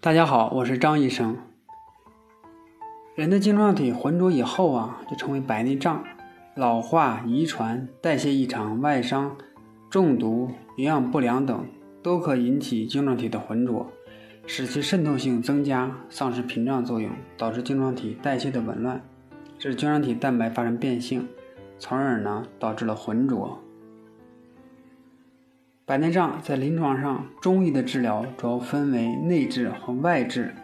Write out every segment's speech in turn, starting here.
大家好，我是张医生。人的晶状体浑浊以后啊，就成为白内障。老化、遗传、代谢异常、外伤、中毒、营养不良等，都可引起晶状体的浑浊，使其渗透性增加，丧失屏障作用，导致晶状体代谢的紊乱，使晶状体蛋白发生变性，从而呢导致了浑浊。白内障在临床上，中医的治疗主要分为内治和外治，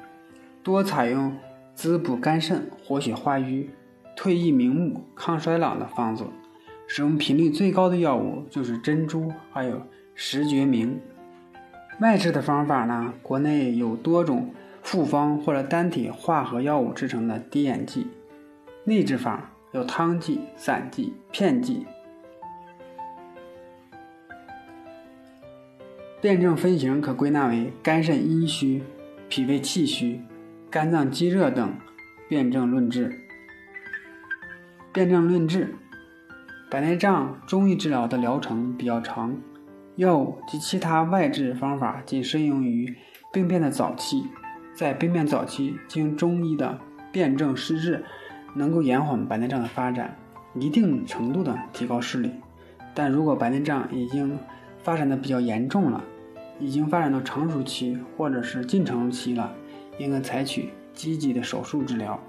多采用滋补肝肾、活血化瘀、退翳明目、抗衰老的方子。使用频率最高的药物就是珍珠，还有石决明。外治的方法呢，国内有多种复方或者单体化合药物制成的滴眼剂。内治法有汤剂、散剂、片剂。辩证分型可归纳为肝肾阴虚、脾胃气虚、肝脏积热等辩证论治。辩证论治，白内障中医治疗的疗程比较长，药物及其他外治方法仅适用于病变的早期。在病变早期，经中医的辩证施治，能够延缓白内障的发展，一定程度的提高视力。但如果白内障已经发展的比较严重了，已经发展到成熟期或者是近成熟期了，应该采取积极的手术治疗。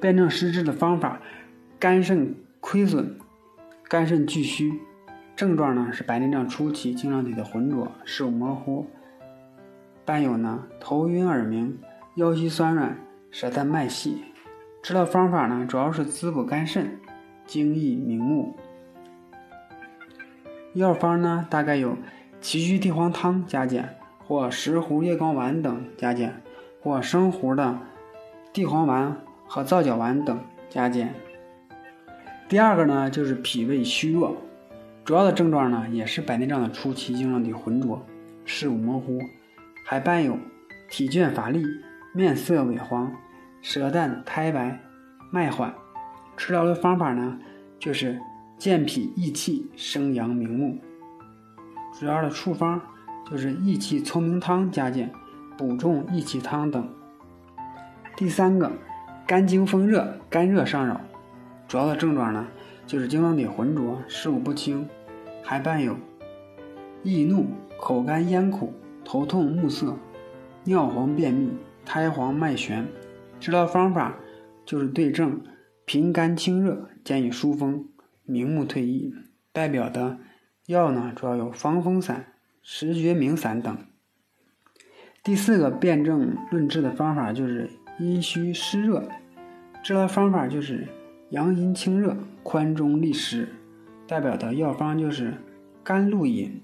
辩证施治的方法：肝肾亏损、肝肾俱虚，症状呢是白内障初期晶状体的浑浊、视物模糊，伴有呢头晕耳鸣、腰膝酸软、舌淡脉细。治疗方法呢主要是滋补肝肾、精益明目。药方呢大概有。杞菊地黄汤加减，或石斛夜光丸等加减，或生斛的地黄丸和皂角丸等加减。第二个呢，就是脾胃虚弱，主要的症状呢也是白内障的初期症状体浑浊、视物模糊，还伴有体倦乏力、面色萎黄、舌淡苔白、脉缓。治疗的方法呢，就是健脾益气、生阳明目。主要的处方就是益气聪明汤加减，补中益气汤等。第三个，肝经风热、肝热上扰，主要的症状呢就是晶状体浑浊、视物不清，还伴有易怒、口干咽苦、头痛目涩、尿黄便秘、苔黄脉弦。治疗方法就是对症平肝清热、兼以疏风、明目退翳。代表的。药呢，主要有防风散、石决明散等。第四个辨证论治的方法就是阴虚湿热，治疗方法就是阳阴清热、宽中利湿。代表的药方就是甘露饮、